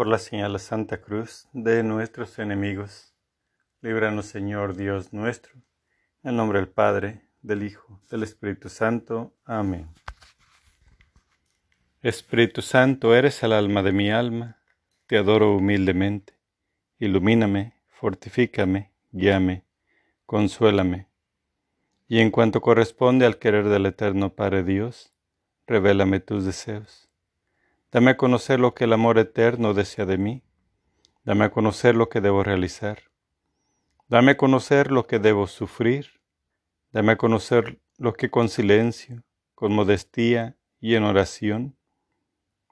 por la señal de Santa Cruz de nuestros enemigos. Líbranos, Señor Dios nuestro, en nombre del Padre, del Hijo, del Espíritu Santo. Amén. Espíritu Santo, eres el alma de mi alma, te adoro humildemente. Ilumíname, fortifícame, guíame, consuélame. Y en cuanto corresponde al querer del Eterno Padre Dios, revélame tus deseos. Dame a conocer lo que el amor eterno desea de mí. Dame a conocer lo que debo realizar. Dame a conocer lo que debo sufrir. Dame a conocer lo que con silencio, con modestia y en oración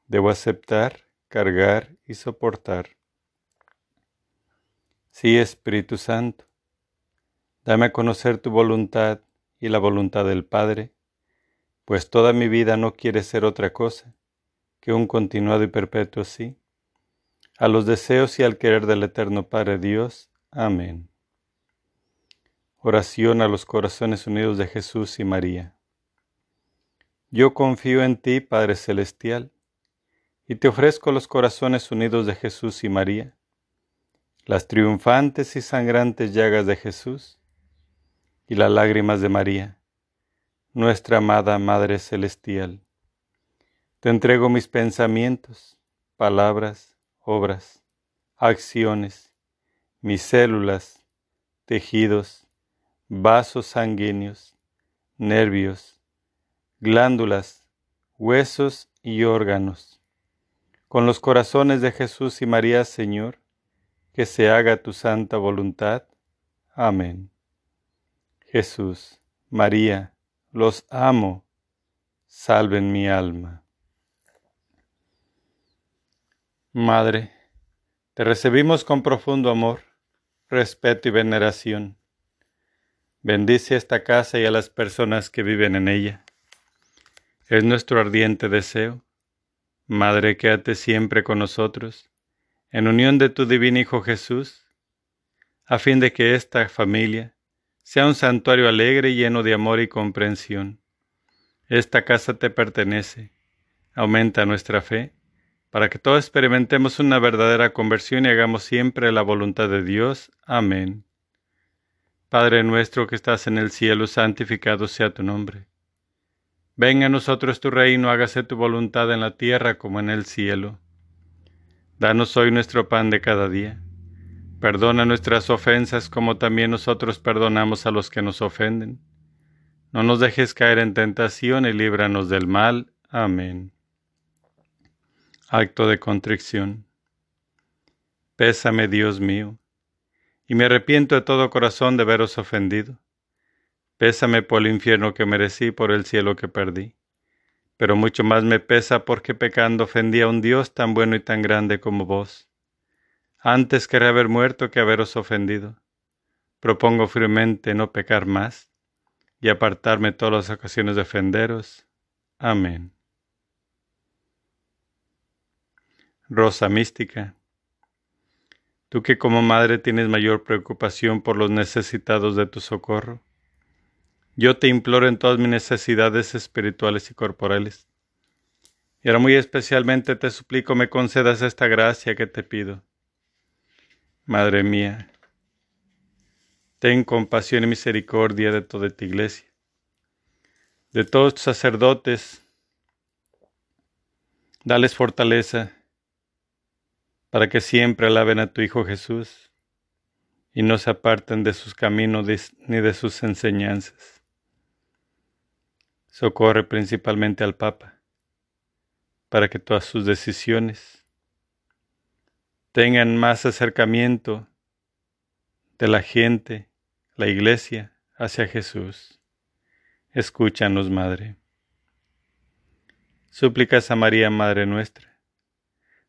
debo aceptar, cargar y soportar. Sí, Espíritu Santo, dame a conocer tu voluntad y la voluntad del Padre, pues toda mi vida no quiere ser otra cosa que un continuado y perpetuo sí, a los deseos y al querer del Eterno Padre Dios. Amén. Oración a los corazones unidos de Jesús y María. Yo confío en ti, Padre Celestial, y te ofrezco los corazones unidos de Jesús y María, las triunfantes y sangrantes llagas de Jesús y las lágrimas de María, nuestra amada Madre Celestial te entrego mis pensamientos, palabras, obras, acciones, mis células, tejidos, vasos sanguíneos, nervios, glándulas, huesos y órganos. Con los corazones de Jesús y María, Señor, que se haga tu santa voluntad. Amén. Jesús, María, los amo, salven mi alma. Madre, te recibimos con profundo amor, respeto y veneración. Bendice esta casa y a las personas que viven en ella. Es nuestro ardiente deseo. Madre, quédate siempre con nosotros, en unión de tu divino Hijo Jesús, a fin de que esta familia sea un santuario alegre y lleno de amor y comprensión. Esta casa te pertenece. Aumenta nuestra fe para que todos experimentemos una verdadera conversión y hagamos siempre la voluntad de Dios. Amén. Padre nuestro que estás en el cielo, santificado sea tu nombre. Venga a nosotros tu reino, hágase tu voluntad en la tierra como en el cielo. Danos hoy nuestro pan de cada día. Perdona nuestras ofensas como también nosotros perdonamos a los que nos ofenden. No nos dejes caer en tentación y líbranos del mal. Amén. Acto de contrición. Pésame, Dios mío, y me arrepiento de todo corazón de veros ofendido. Pésame por el infierno que merecí, por el cielo que perdí. Pero mucho más me pesa porque pecando ofendí a un Dios tan bueno y tan grande como vos. Antes querré haber muerto que haberos ofendido. Propongo firmemente no pecar más y apartarme todas las ocasiones de ofenderos. Amén. Rosa mística, tú que como madre tienes mayor preocupación por los necesitados de tu socorro, yo te imploro en todas mis necesidades espirituales y corporales. Y ahora muy especialmente te suplico me concedas esta gracia que te pido. Madre mía, ten compasión y misericordia de toda tu iglesia, de todos tus sacerdotes, dales fortaleza para que siempre alaben a tu Hijo Jesús y no se aparten de sus caminos ni de sus enseñanzas. Socorre principalmente al Papa, para que todas sus decisiones tengan más acercamiento de la gente, la Iglesia, hacia Jesús. Escúchanos, Madre. Súplicas a María, Madre nuestra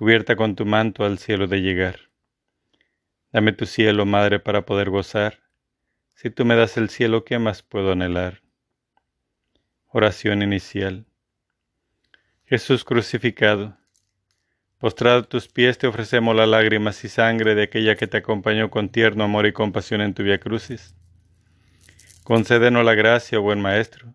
cubierta con tu manto al cielo de llegar. Dame tu cielo, Madre, para poder gozar. Si tú me das el cielo, ¿qué más puedo anhelar? Oración inicial. Jesús crucificado, postrado a tus pies te ofrecemos las lágrimas y sangre de aquella que te acompañó con tierno amor y compasión en tu via crucis. Concédenos la gracia, buen Maestro,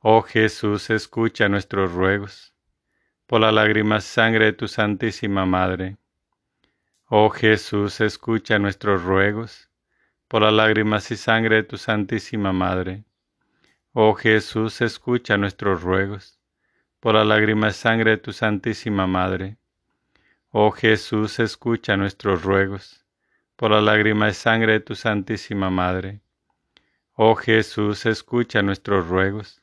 Oh Jesús, escucha nuestros ruegos por la lágrima sangre de tu Santísima Madre. Oh Jesús, escucha nuestros ruegos por la lágrimas y sangre de tu Santísima Madre. Oh Jesús, escucha nuestros ruegos por la lágrima y sangre de tu Santísima Madre. Oh Jesús, escucha nuestros ruegos por la lágrima y sangre de tu Santísima Madre. Oh Jesús, escucha nuestros ruegos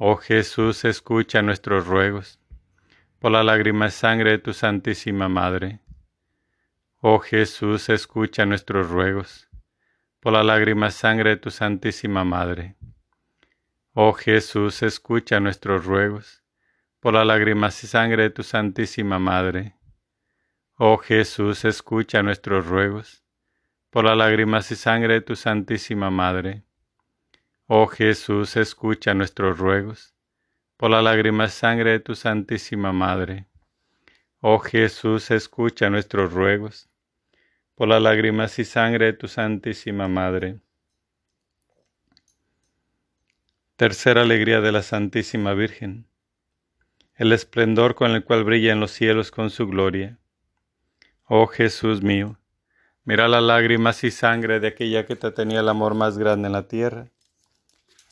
Oh Jesús, escucha nuestros ruegos por la lágrima sangre de tu Santísima Madre. Oh Jesús, escucha nuestros ruegos por la lágrima sangre de tu Santísima Madre. Oh Jesús, escucha nuestros ruegos por la lágrimas y sangre de tu Santísima Madre. Oh Jesús, escucha nuestros ruegos por la lágrimas y sangre de tu Santísima Madre. Oh Jesús, escucha nuestros ruegos por la lágrima sangre de tu Santísima Madre. Oh Jesús, escucha nuestros ruegos por la lágrimas y sangre de tu Santísima Madre. Tercera alegría de la Santísima Virgen. El esplendor con el cual brilla en los cielos con su gloria. Oh Jesús mío, mira las lágrimas y sangre de aquella que te tenía el amor más grande en la tierra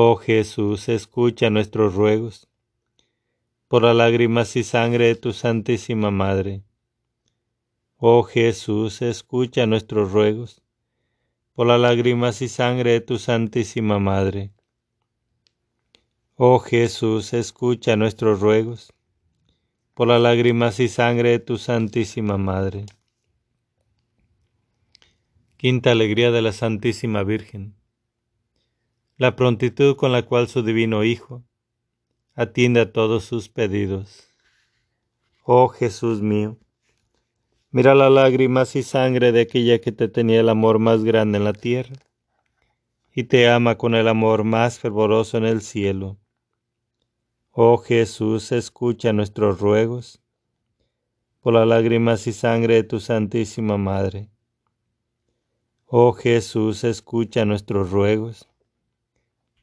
Oh Jesús, escucha nuestros ruegos, por las lágrimas y sangre de tu Santísima Madre. Oh Jesús, escucha nuestros ruegos, por las lágrimas y sangre de tu Santísima Madre. Oh Jesús, escucha nuestros ruegos, por las lágrimas y sangre de tu Santísima Madre. Quinta alegría de la Santísima Virgen. La prontitud con la cual su divino Hijo atiende a todos sus pedidos. Oh Jesús mío, Mira las lágrimas y sangre de aquella que te tenía el amor más grande en la tierra y te ama con el amor más fervoroso en el cielo. Oh Jesús, escucha nuestros ruegos por las lágrimas y sangre de tu Santísima Madre. Oh Jesús, escucha nuestros ruegos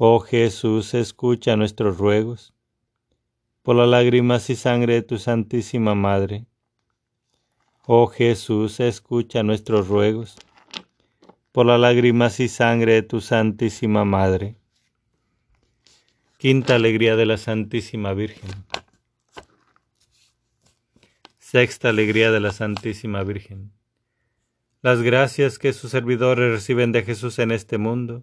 Oh Jesús, escucha nuestros ruegos, por las lágrimas y sangre de tu Santísima Madre. Oh Jesús, escucha nuestros ruegos por las lágrimas y sangre de tu Santísima Madre. Quinta alegría de la Santísima Virgen. Sexta alegría de la Santísima Virgen. Las gracias que sus servidores reciben de Jesús en este mundo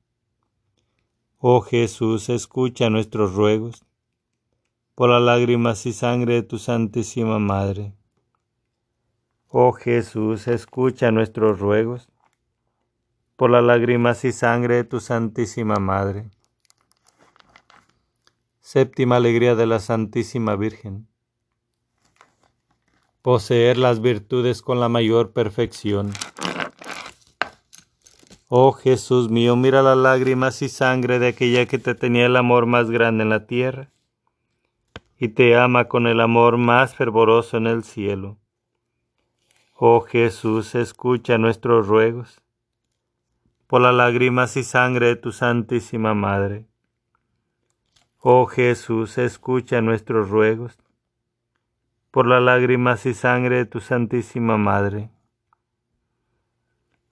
Oh Jesús, escucha nuestros ruegos, por las lágrimas y sangre de tu Santísima Madre. Oh Jesús, escucha nuestros ruegos, por las lágrimas y sangre de tu Santísima Madre. Séptima alegría de la Santísima Virgen. Poseer las virtudes con la mayor perfección. Oh Jesús mío, mira las lágrimas y sangre de aquella que te tenía el amor más grande en la tierra y te ama con el amor más fervoroso en el cielo. Oh Jesús, escucha nuestros ruegos por las lágrimas y sangre de tu Santísima Madre. Oh Jesús, escucha nuestros ruegos por las lágrimas y sangre de tu Santísima Madre.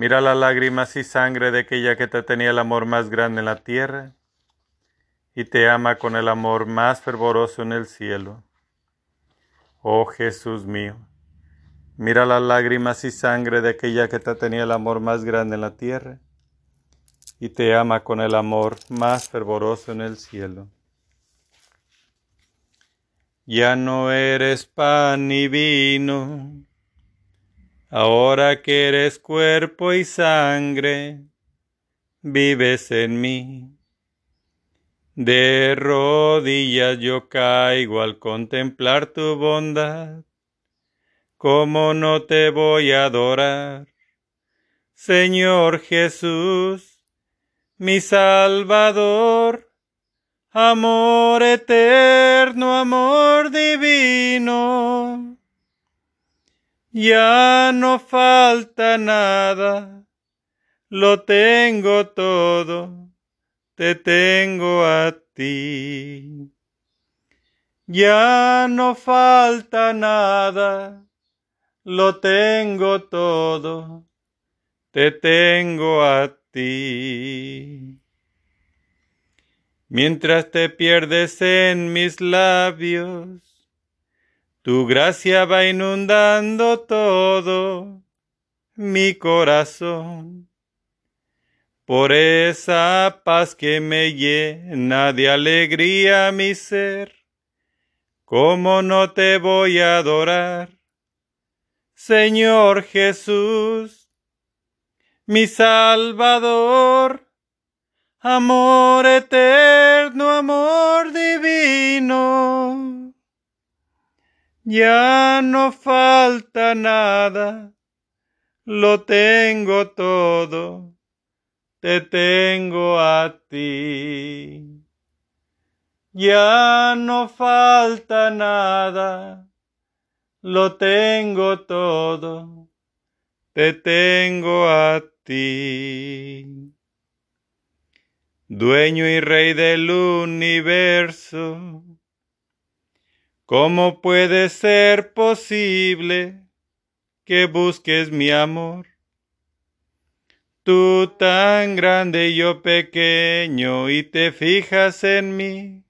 mira las lágrimas y sangre de aquella que te tenía el amor más grande en la tierra y te ama con el amor más fervoroso en el cielo. Oh Jesús mío, mira las lágrimas y sangre de aquella que te tenía el amor más grande en la tierra y te ama con el amor más fervoroso en el cielo. Ya no eres pan ni vino, ahora que eres cuerpo y sangre, vives en mí. De rodillas yo caigo al contemplar tu bondad. ¿Cómo no te voy a adorar? Señor Jesús, mi Salvador, amor eterno, amor divino. Ya no falta nada, lo tengo todo, te tengo a ti. Ya no falta nada, lo tengo todo, te tengo a ti. Mientras te pierdes en mis labios, tu gracia va inundando todo mi corazón. Por esa paz que me llena de alegría mi ser, ¿cómo no te voy a adorar? Señor Jesús, mi Salvador, amor eterno, amor divino. Ya no falta nada, lo tengo todo, te tengo a ti. Ya no falta nada, lo tengo todo, te tengo a ti. Dueño y rey del universo. ¿Cómo puede ser posible que busques mi amor? Tú tan grande y yo pequeño y te fijas en mí.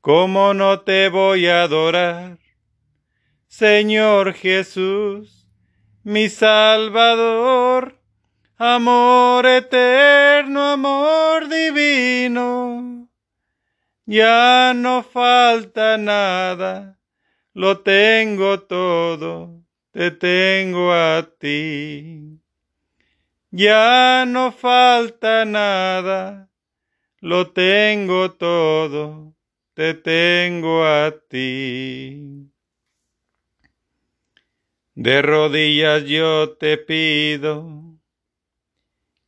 ¿Cómo no te voy a adorar? Señor Jesús, mi Salvador, amor eterno, amor divino. Ya no falta nada, lo tengo todo, te tengo a ti. Ya no falta nada, lo tengo todo, te tengo a ti. De rodillas yo te pido,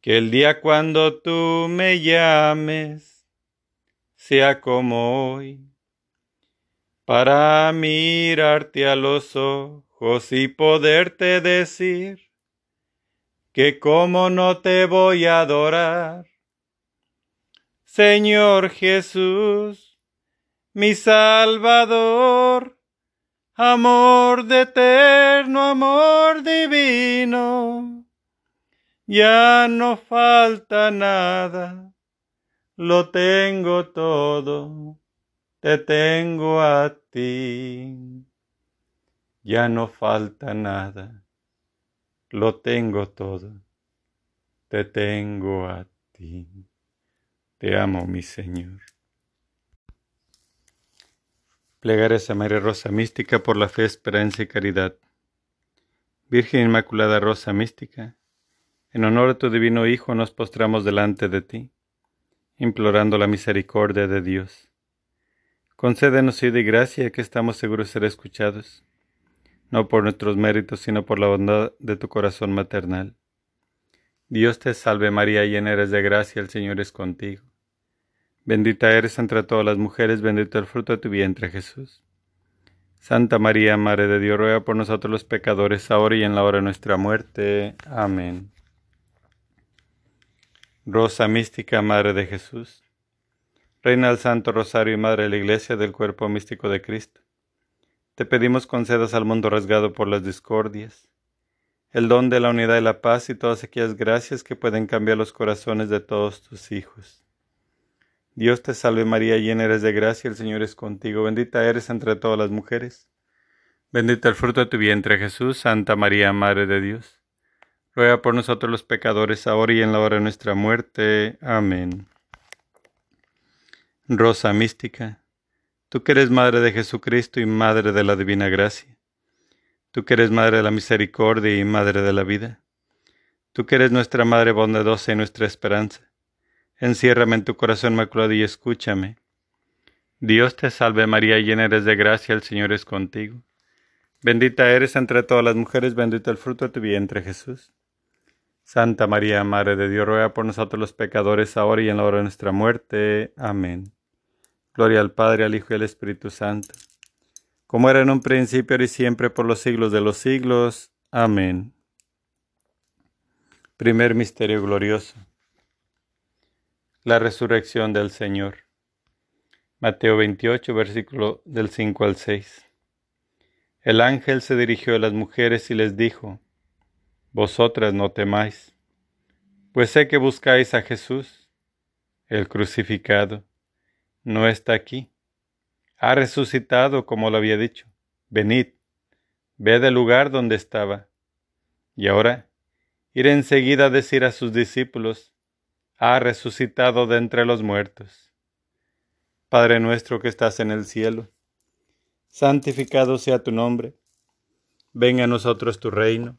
que el día cuando tú me llames sea como hoy, para mirarte a los ojos y poderte decir que como no te voy a adorar. Señor Jesús, mi Salvador, amor de eterno, amor divino ya no falta nada, lo tengo todo, te tengo a ti. Ya no falta nada, lo tengo todo, te tengo a ti. Te amo, mi Señor. Plegares a María Rosa Mística por la fe, esperanza y caridad. Virgen Inmaculada Rosa Mística, en honor a tu divino Hijo nos postramos delante de ti, implorando la misericordia de Dios. Concédenos y de gracia que estamos seguros de ser escuchados, no por nuestros méritos, sino por la bondad de tu corazón maternal. Dios te salve María, llena eres de gracia, el Señor es contigo. Bendita eres entre todas las mujeres, bendito el fruto de tu vientre Jesús. Santa María, Madre de Dios, ruega por nosotros los pecadores, ahora y en la hora de nuestra muerte. Amén. Rosa mística, Madre de Jesús, Reina del Santo Rosario y Madre de la Iglesia del Cuerpo Místico de Cristo, te pedimos concedas al mundo rasgado por las discordias, el don de la unidad y la paz y todas aquellas gracias que pueden cambiar los corazones de todos tus hijos. Dios te salve María, llena eres de gracia, el Señor es contigo, bendita eres entre todas las mujeres, bendito el fruto de tu vientre Jesús, Santa María, Madre de Dios ruega por nosotros los pecadores, ahora y en la hora de nuestra muerte. Amén. Rosa mística, tú que eres Madre de Jesucristo y Madre de la Divina Gracia, tú que eres Madre de la Misericordia y Madre de la Vida, tú que eres nuestra Madre bondadosa y nuestra esperanza, enciérrame en tu corazón maculado y escúchame. Dios te salve María, llena eres de gracia, el Señor es contigo. Bendita eres entre todas las mujeres, bendito el fruto de tu vientre Jesús. Santa María, Madre de Dios, ruega por nosotros los pecadores, ahora y en la hora de nuestra muerte. Amén. Gloria al Padre, al Hijo y al Espíritu Santo, como era en un principio, ahora y siempre, por los siglos de los siglos. Amén. Primer Misterio Glorioso. La resurrección del Señor. Mateo 28, versículo del 5 al 6. El ángel se dirigió a las mujeres y les dijo, vosotras no temáis, pues sé que buscáis a Jesús, el crucificado. No está aquí. Ha resucitado como lo había dicho. Venid, ved el lugar donde estaba. Y ahora, ir enseguida a decir a sus discípulos, ha resucitado de entre los muertos. Padre nuestro que estás en el cielo, santificado sea tu nombre. Venga a nosotros tu reino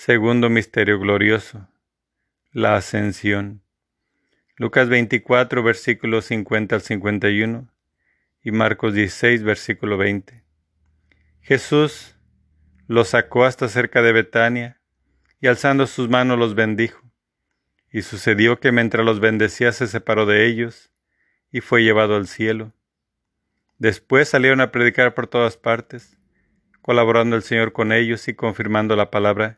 Segundo misterio glorioso, la ascensión. Lucas 24, versículos 50 al 51 y Marcos 16, versículo 20. Jesús los sacó hasta cerca de Betania y alzando sus manos los bendijo. Y sucedió que mientras los bendecía se separó de ellos y fue llevado al cielo. Después salieron a predicar por todas partes, colaborando el Señor con ellos y confirmando la palabra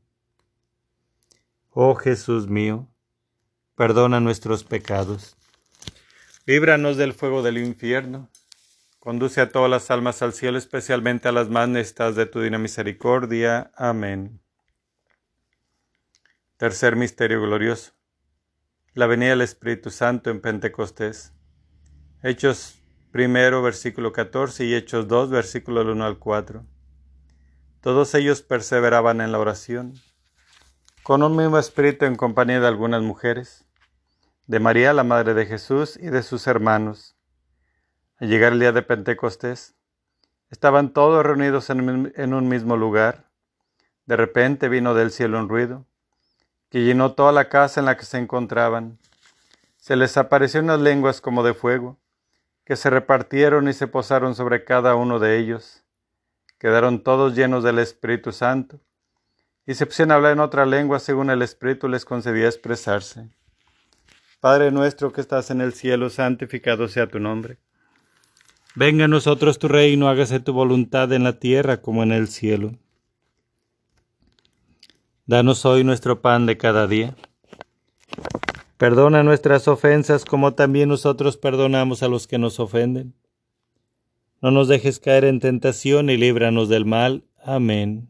Oh Jesús mío, perdona nuestros pecados, líbranos del fuego del infierno, conduce a todas las almas al cielo, especialmente a las más necesitadas de tu divina misericordia. Amén. Tercer misterio glorioso. La venida del Espíritu Santo en Pentecostés. Hechos primero, versículo 14 y Hechos 2, versículo 1 al 4. Todos ellos perseveraban en la oración, con un mismo espíritu en compañía de algunas mujeres, de María, la Madre de Jesús, y de sus hermanos. Al llegar el día de Pentecostés, estaban todos reunidos en un mismo lugar. De repente vino del cielo un ruido que llenó toda la casa en la que se encontraban. Se les apareció unas lenguas como de fuego, que se repartieron y se posaron sobre cada uno de ellos. Quedaron todos llenos del Espíritu Santo, y se pusieron a hablar en otra lengua según el Espíritu les concedía expresarse. Padre nuestro que estás en el cielo, santificado sea tu nombre. Venga a nosotros tu reino, hágase tu voluntad en la tierra como en el cielo. Danos hoy nuestro pan de cada día. Perdona nuestras ofensas como también nosotros perdonamos a los que nos ofenden. No nos dejes caer en tentación y líbranos del mal. Amén.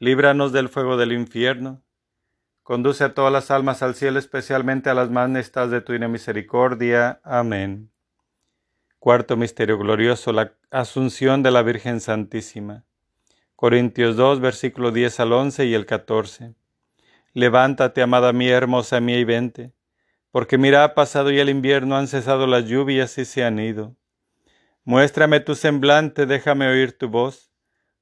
líbranos del fuego del infierno, conduce a todas las almas al cielo, especialmente a las más necesitadas de tu misericordia. Amén. Cuarto misterio glorioso, la asunción de la Virgen Santísima. Corintios 2, versículo 10 al 11 y el 14. Levántate, amada mía, hermosa mía, y vente, porque mira, ha pasado ya el invierno, han cesado las lluvias y se han ido. Muéstrame tu semblante, déjame oír tu voz,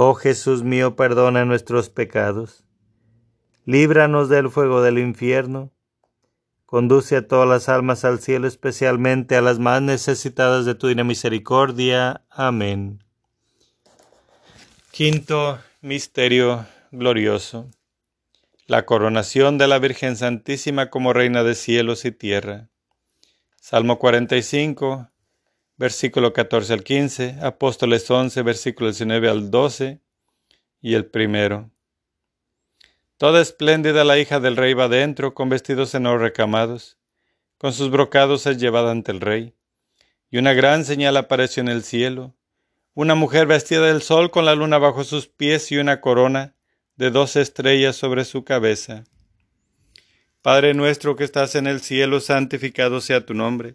Oh Jesús mío, perdona nuestros pecados, líbranos del fuego del infierno, conduce a todas las almas al cielo, especialmente a las más necesitadas de tu divina misericordia. Amén. Quinto Misterio Glorioso la coronación de la Virgen Santísima como Reina de cielos y tierra. Salmo 45, versículo 14 al 15, Apóstoles 11, versículo 19 al 12 y el primero. Toda espléndida la hija del rey va dentro, con vestidos en oro recamados, con sus brocados es llevada ante el rey. Y una gran señal apareció en el cielo, una mujer vestida del sol con la luna bajo sus pies y una corona de dos estrellas sobre su cabeza. Padre nuestro que estás en el cielo, santificado sea tu nombre.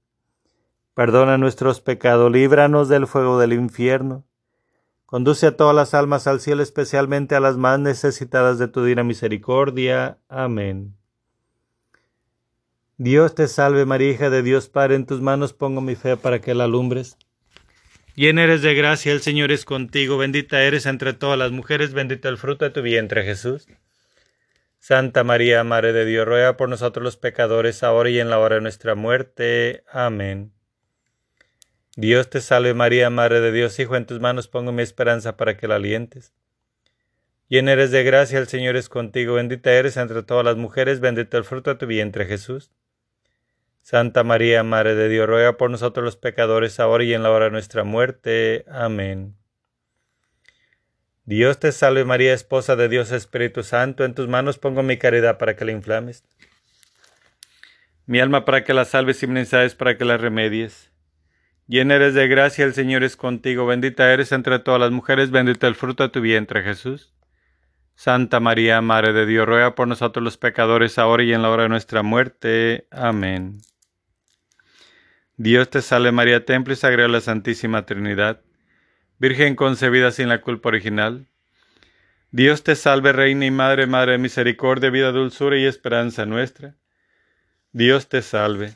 perdona nuestros pecados, líbranos del fuego del infierno, conduce a todas las almas al cielo, especialmente a las más necesitadas de tu divina misericordia. Amén. Dios te salve María, hija de Dios Padre, en tus manos pongo mi fe para que la alumbres. Llena eres de gracia, el Señor es contigo, bendita eres entre todas las mujeres, bendito el fruto de tu vientre Jesús. Santa María, Madre de Dios, ruega por nosotros los pecadores, ahora y en la hora de nuestra muerte. Amén. Dios te salve María, Madre de Dios, Hijo, en tus manos pongo mi esperanza para que la alientes. Llena eres de gracia, el Señor es contigo, bendita eres entre todas las mujeres, bendito el fruto de tu vientre Jesús. Santa María, Madre de Dios, ruega por nosotros los pecadores, ahora y en la hora de nuestra muerte. Amén. Dios te salve María, esposa de Dios Espíritu Santo, en tus manos pongo mi caridad para que la inflames. Mi alma para que la salves y mi para que la remedies. Llena eres de gracia, el Señor es contigo, bendita eres entre todas las mujeres, bendito el fruto de tu vientre, Jesús. Santa María, Madre de Dios, ruega por nosotros los pecadores, ahora y en la hora de nuestra muerte. Amén. Dios te salve María, templo y sagrado la Santísima Trinidad, Virgen concebida sin la culpa original. Dios te salve, Reina y Madre, Madre de Misericordia, vida, dulzura y esperanza nuestra. Dios te salve.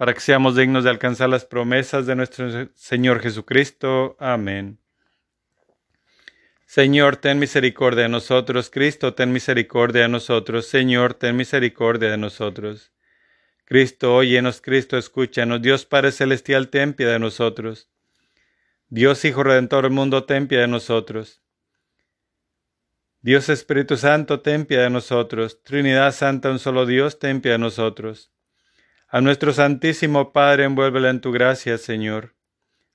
para que seamos dignos de alcanzar las promesas de nuestro Señor Jesucristo. Amén. Señor, ten misericordia de nosotros. Cristo, ten misericordia de nosotros. Señor, ten misericordia de nosotros. Cristo, óyenos. Cristo, escúchanos. Dios Padre Celestial, ten piedad de nosotros. Dios Hijo Redentor del mundo, ten piedad de nosotros. Dios Espíritu Santo, ten piedad de nosotros. Trinidad Santa, un solo Dios, ten piedad de nosotros. A nuestro Santísimo Padre, envuélvela en tu gracia, Señor.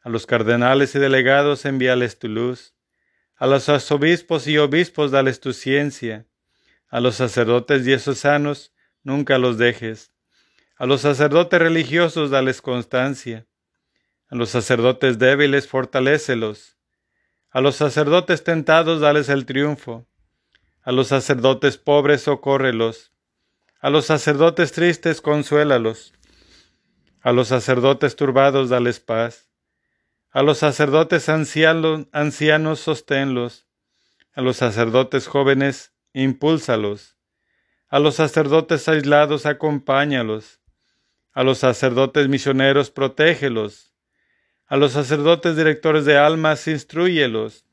A los cardenales y delegados, envíales tu luz. A los arzobispos y obispos, dales tu ciencia. A los sacerdotes diezosanos, nunca los dejes. A los sacerdotes religiosos, dales constancia a los sacerdotes débiles, fortalécelos. A los sacerdotes tentados, dales el triunfo. A los sacerdotes pobres, socórrelos. A los sacerdotes tristes, consuélalos. A los sacerdotes turbados, dales paz. A los sacerdotes ancianos, sosténlos. A los sacerdotes jóvenes, impúlsalos. A los sacerdotes aislados, acompáñalos. A los sacerdotes misioneros, protégelos. A los sacerdotes directores de almas, instruyelos.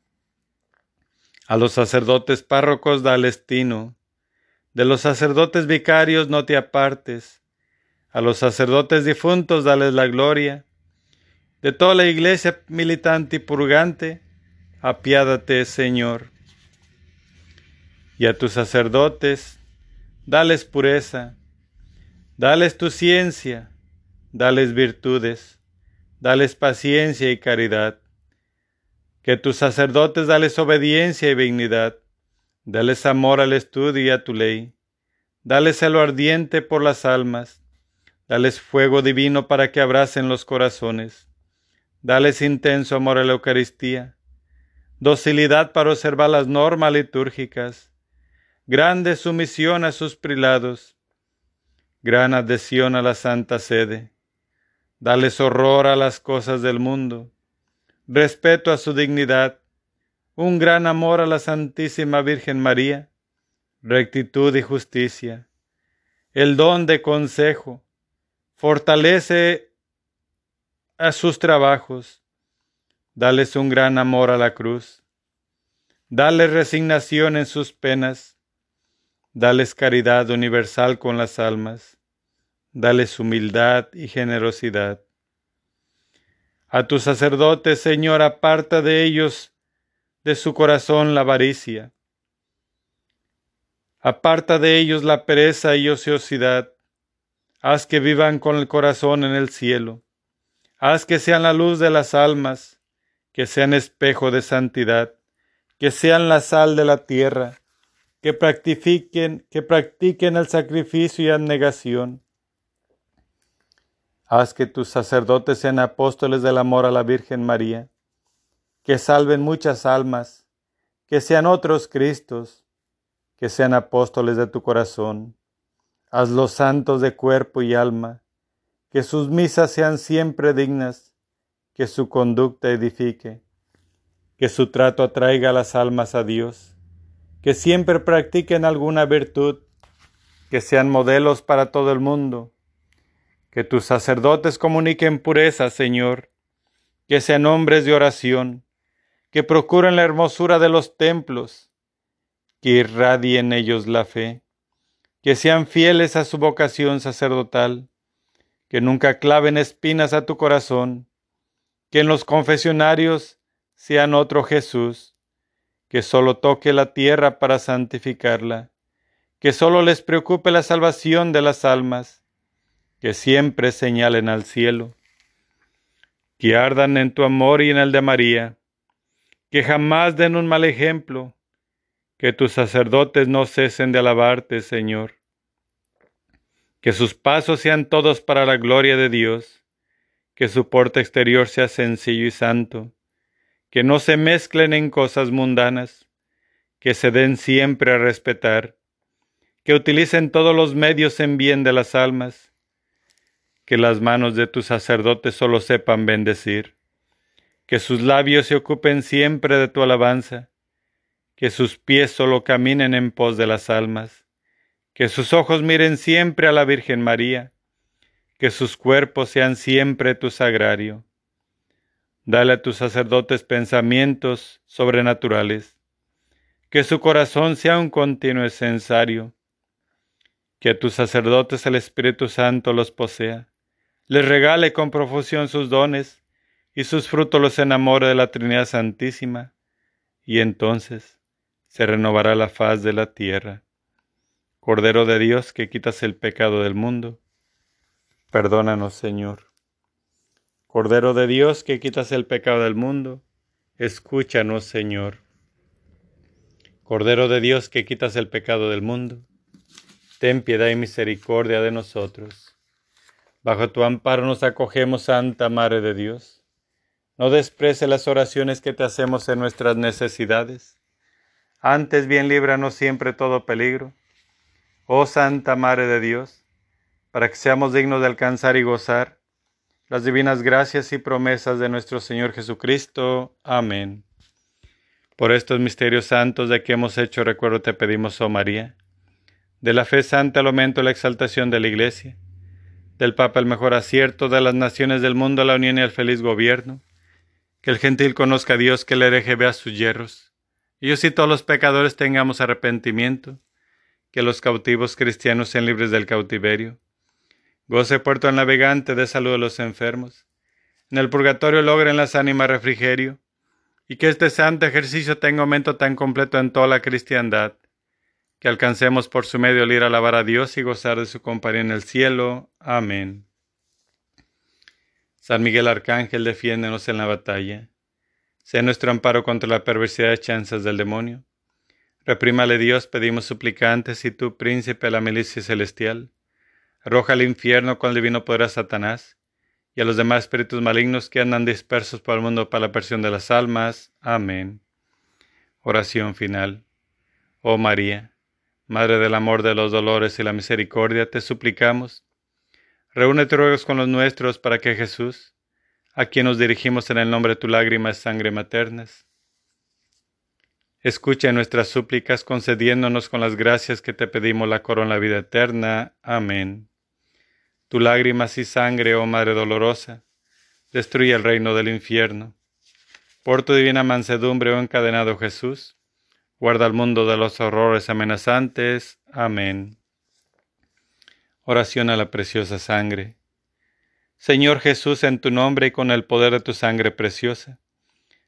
A los sacerdotes párrocos, dales tino. De los sacerdotes vicarios, no te apartes. A los sacerdotes difuntos, dales la gloria. De toda la iglesia militante y purgante, apiádate, Señor. Y a tus sacerdotes, dales pureza, dales tu ciencia, dales virtudes dales paciencia y caridad. Que tus sacerdotes dales obediencia y dignidad, dales amor al estudio y a tu ley, dales celo ardiente por las almas, dales fuego divino para que abracen los corazones, dales intenso amor a la Eucaristía, docilidad para observar las normas litúrgicas, grande sumisión a sus prilados, gran adhesión a la Santa Sede. Dales horror a las cosas del mundo, respeto a su dignidad, un gran amor a la Santísima Virgen María, rectitud y justicia, el don de consejo, fortalece a sus trabajos, dales un gran amor a la cruz, dales resignación en sus penas, dales caridad universal con las almas. Dales humildad y generosidad. A tus sacerdotes, Señor, aparta de ellos de su corazón la avaricia. Aparta de ellos la pereza y ociosidad. Haz que vivan con el corazón en el cielo. Haz que sean la luz de las almas, que sean espejo de santidad, que sean la sal de la tierra, que practiquen, que practiquen el sacrificio y abnegación. Haz que tus sacerdotes sean apóstoles del amor a la Virgen María, que salven muchas almas, que sean otros Cristos, que sean apóstoles de tu corazón. Hazlos santos de cuerpo y alma, que sus misas sean siempre dignas, que su conducta edifique, que su trato atraiga a las almas a Dios, que siempre practiquen alguna virtud, que sean modelos para todo el mundo, que tus sacerdotes comuniquen pureza, Señor, que sean hombres de oración, que procuren la hermosura de los templos, que irradien ellos la fe, que sean fieles a su vocación sacerdotal, que nunca claven espinas a tu corazón, que en los confesionarios sean otro Jesús, que solo toque la tierra para santificarla, que solo les preocupe la salvación de las almas, que siempre señalen al cielo, que ardan en tu amor y en el de María, que jamás den un mal ejemplo, que tus sacerdotes no cesen de alabarte, Señor. Que sus pasos sean todos para la gloria de Dios. Que su porte exterior sea sencillo y santo. Que no se mezclen en cosas mundanas. Que se den siempre a respetar. Que utilicen todos los medios en bien de las almas. Que las manos de tus sacerdotes solo sepan bendecir. Que sus labios se ocupen siempre de tu alabanza que sus pies solo caminen en pos de las almas, que sus ojos miren siempre a la Virgen María, que sus cuerpos sean siempre tu sagrario. Dale a tus sacerdotes pensamientos sobrenaturales, que su corazón sea un continuo censario, que a tus sacerdotes el Espíritu Santo los posea, les regale con profusión sus dones y sus frutos los enamore de la Trinidad Santísima, y entonces se renovará la faz de la tierra. Cordero de Dios que quitas el pecado del mundo, perdónanos Señor. Cordero de Dios que quitas el pecado del mundo, escúchanos Señor. Cordero de Dios que quitas el pecado del mundo, ten piedad y misericordia de nosotros. Bajo tu amparo nos acogemos, Santa Madre de Dios. No desprece las oraciones que te hacemos en nuestras necesidades antes bien líbranos siempre todo peligro. Oh Santa Madre de Dios, para que seamos dignos de alcanzar y gozar las divinas gracias y promesas de nuestro Señor Jesucristo. Amén. Por estos misterios santos de que hemos hecho recuerdo te pedimos, oh María, de la fe santa el aumento y la exaltación de la Iglesia, del Papa el mejor acierto, de las naciones del mundo la unión y el feliz gobierno, que el gentil conozca a Dios, que el hereje vea sus hierros, y yo si todos los pecadores tengamos arrepentimiento, que los cautivos cristianos sean libres del cautiverio, goce puerto al navegante de salud a los enfermos, en el purgatorio logren las ánimas refrigerio, y que este santo ejercicio tenga aumento tan completo en toda la cristiandad, que alcancemos por su medio el ir a alabar a Dios y gozar de su compañía en el cielo. Amén. San Miguel Arcángel, defiéndenos en la batalla sea nuestro amparo contra la perversidad de chanzas del demonio. Reprímale Dios, pedimos suplicantes, y tú, príncipe de la milicia celestial, arroja al infierno con el divino poder a Satanás y a los demás espíritus malignos que andan dispersos por el mundo para la persión de las almas. Amén. Oración final. Oh María, Madre del amor, de los dolores y la misericordia, te suplicamos, reúnete ruegos con los nuestros para que Jesús, a quien nos dirigimos en el nombre de tu lágrima sangre maternas. Escucha nuestras súplicas concediéndonos con las gracias que te pedimos la corona de vida eterna. Amén. Tu lágrimas y sangre, oh Madre dolorosa, destruye el reino del infierno. Por tu divina mansedumbre, oh encadenado Jesús, guarda al mundo de los horrores amenazantes. Amén. Oración a la preciosa sangre. Señor Jesús, en tu nombre y con el poder de tu sangre preciosa,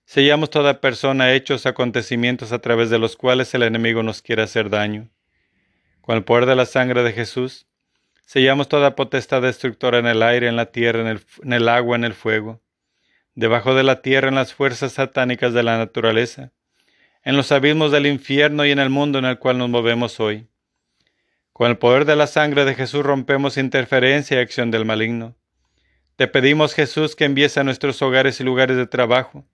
sellamos toda persona hechos acontecimientos a través de los cuales el enemigo nos quiere hacer daño. Con el poder de la sangre de Jesús, sellamos toda potestad destructora en el aire, en la tierra, en el, en el agua, en el fuego, debajo de la tierra, en las fuerzas satánicas de la naturaleza, en los abismos del infierno y en el mundo en el cual nos movemos hoy. Con el poder de la sangre de Jesús rompemos interferencia y acción del maligno. Te pedimos, Jesús, que envíes a nuestros hogares y lugares de trabajo,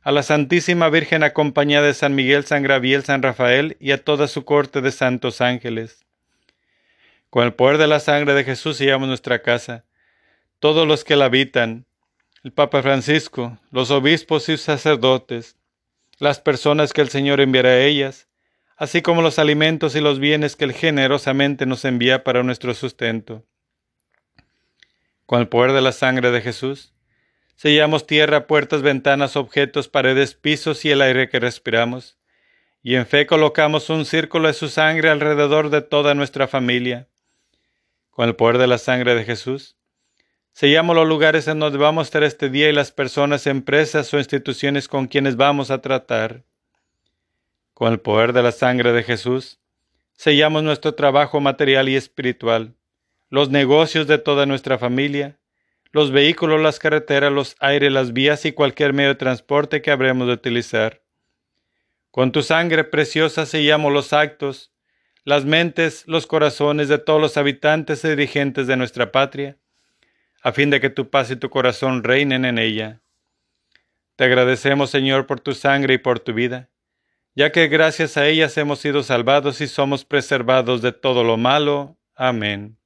a la Santísima Virgen acompañada de San Miguel, San Graviel, San Rafael y a toda su corte de santos ángeles. Con el poder de la sangre de Jesús sellamos nuestra casa, todos los que la habitan, el Papa Francisco, los obispos y sacerdotes, las personas que el Señor enviará a ellas, así como los alimentos y los bienes que Él generosamente nos envía para nuestro sustento. Con el poder de la sangre de Jesús, sellamos tierra, puertas, ventanas, objetos, paredes, pisos y el aire que respiramos, y en fe colocamos un círculo de su sangre alrededor de toda nuestra familia. Con el poder de la sangre de Jesús, Sellamos los lugares en donde vamos a estar este día y las personas, empresas o instituciones con quienes vamos a tratar. Con el poder de la sangre de Jesús, sellamos nuestro trabajo material y espiritual, los negocios de toda nuestra familia, los vehículos, las carreteras, los aires, las vías y cualquier medio de transporte que habremos de utilizar. Con tu sangre preciosa sellamos los actos, las mentes, los corazones de todos los habitantes y dirigentes de nuestra patria a fin de que tu paz y tu corazón reinen en ella. Te agradecemos, Señor, por tu sangre y por tu vida, ya que gracias a ellas hemos sido salvados y somos preservados de todo lo malo. Amén.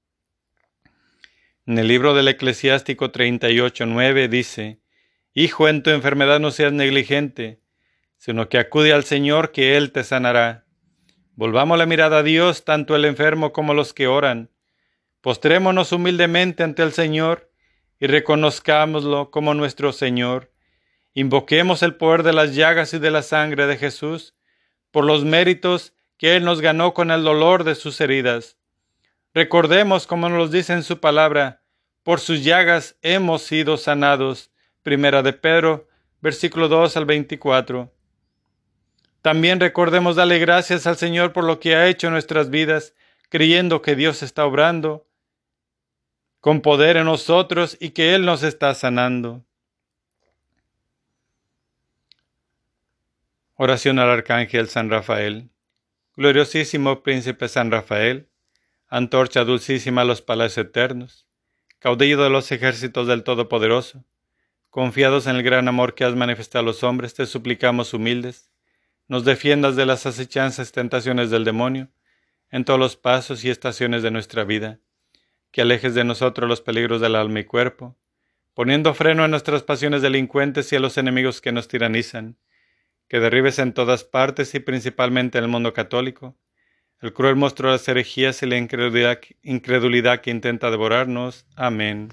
En el libro del Eclesiástico 38.9 dice, Hijo, en tu enfermedad no seas negligente, sino que acude al Señor que Él te sanará. Volvamos la mirada a Dios, tanto el enfermo como los que oran. Postrémonos humildemente ante el Señor y reconozcámoslo como nuestro Señor. Invoquemos el poder de las llagas y de la sangre de Jesús por los méritos que Él nos ganó con el dolor de sus heridas. Recordemos, como nos dice en su palabra, por sus llagas hemos sido sanados. Primera de Pedro, versículo 2 al 24. También recordemos darle gracias al Señor por lo que ha hecho en nuestras vidas, creyendo que Dios está obrando con poder en nosotros y que Él nos está sanando. Oración al Arcángel San Rafael. Gloriosísimo Príncipe San Rafael, antorcha dulcísima a los palacios eternos, caudillo de los ejércitos del Todopoderoso, confiados en el gran amor que has manifestado a los hombres, te suplicamos humildes, nos defiendas de las acechanzas tentaciones del demonio, en todos los pasos y estaciones de nuestra vida que alejes de nosotros los peligros del alma y cuerpo, poniendo freno a nuestras pasiones delincuentes y a los enemigos que nos tiranizan, que derribes en todas partes y principalmente en el mundo católico el cruel monstruo de las herejías y la incredulidad, que intenta devorarnos. Amén.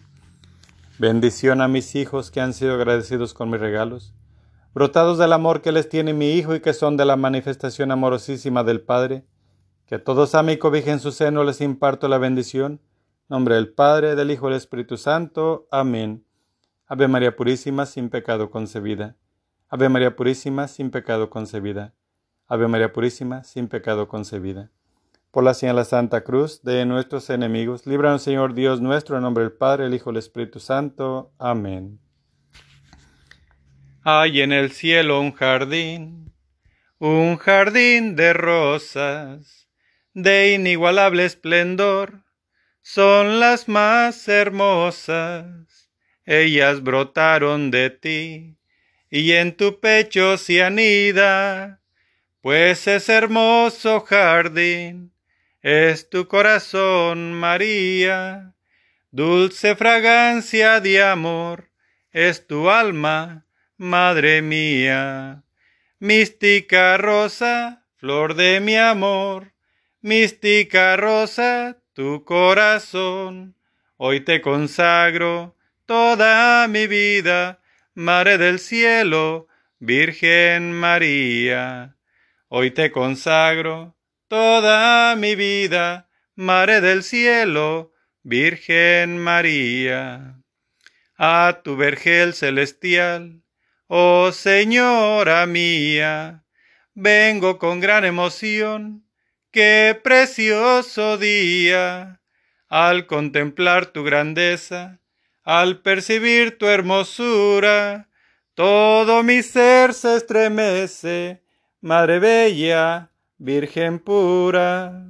Bendición a mis hijos que han sido agradecidos con mis regalos, brotados del amor que les tiene mi Hijo y que son de la manifestación amorosísima del Padre, que todos a mí cobijen su seno les imparto la bendición, Nombre del Padre, del Hijo y del Espíritu Santo. Amén. Ave María Purísima, sin pecado concebida. Ave María Purísima, sin pecado concebida. Ave María Purísima, sin pecado concebida. Por la señal de la Santa Cruz de nuestros enemigos, líbranos Señor Dios nuestro, en nombre del Padre, el Hijo y el Espíritu Santo. Amén. Hay en el cielo un jardín, un jardín de rosas, de inigualable esplendor son las más hermosas, ellas brotaron de ti, y en tu pecho se anida, pues es hermoso jardín, es tu corazón, María, dulce fragancia de amor, es tu alma, Madre mía, mística rosa, flor de mi amor, mística rosa, tu corazón. Hoy te consagro toda mi vida, Madre del Cielo, Virgen María. Hoy te consagro toda mi vida, Madre del Cielo, Virgen María. A tu vergel celestial, oh Señora mía, vengo con gran emoción Qué precioso día al contemplar tu grandeza, al percibir tu hermosura, todo mi ser se estremece, Madre Bella, Virgen pura.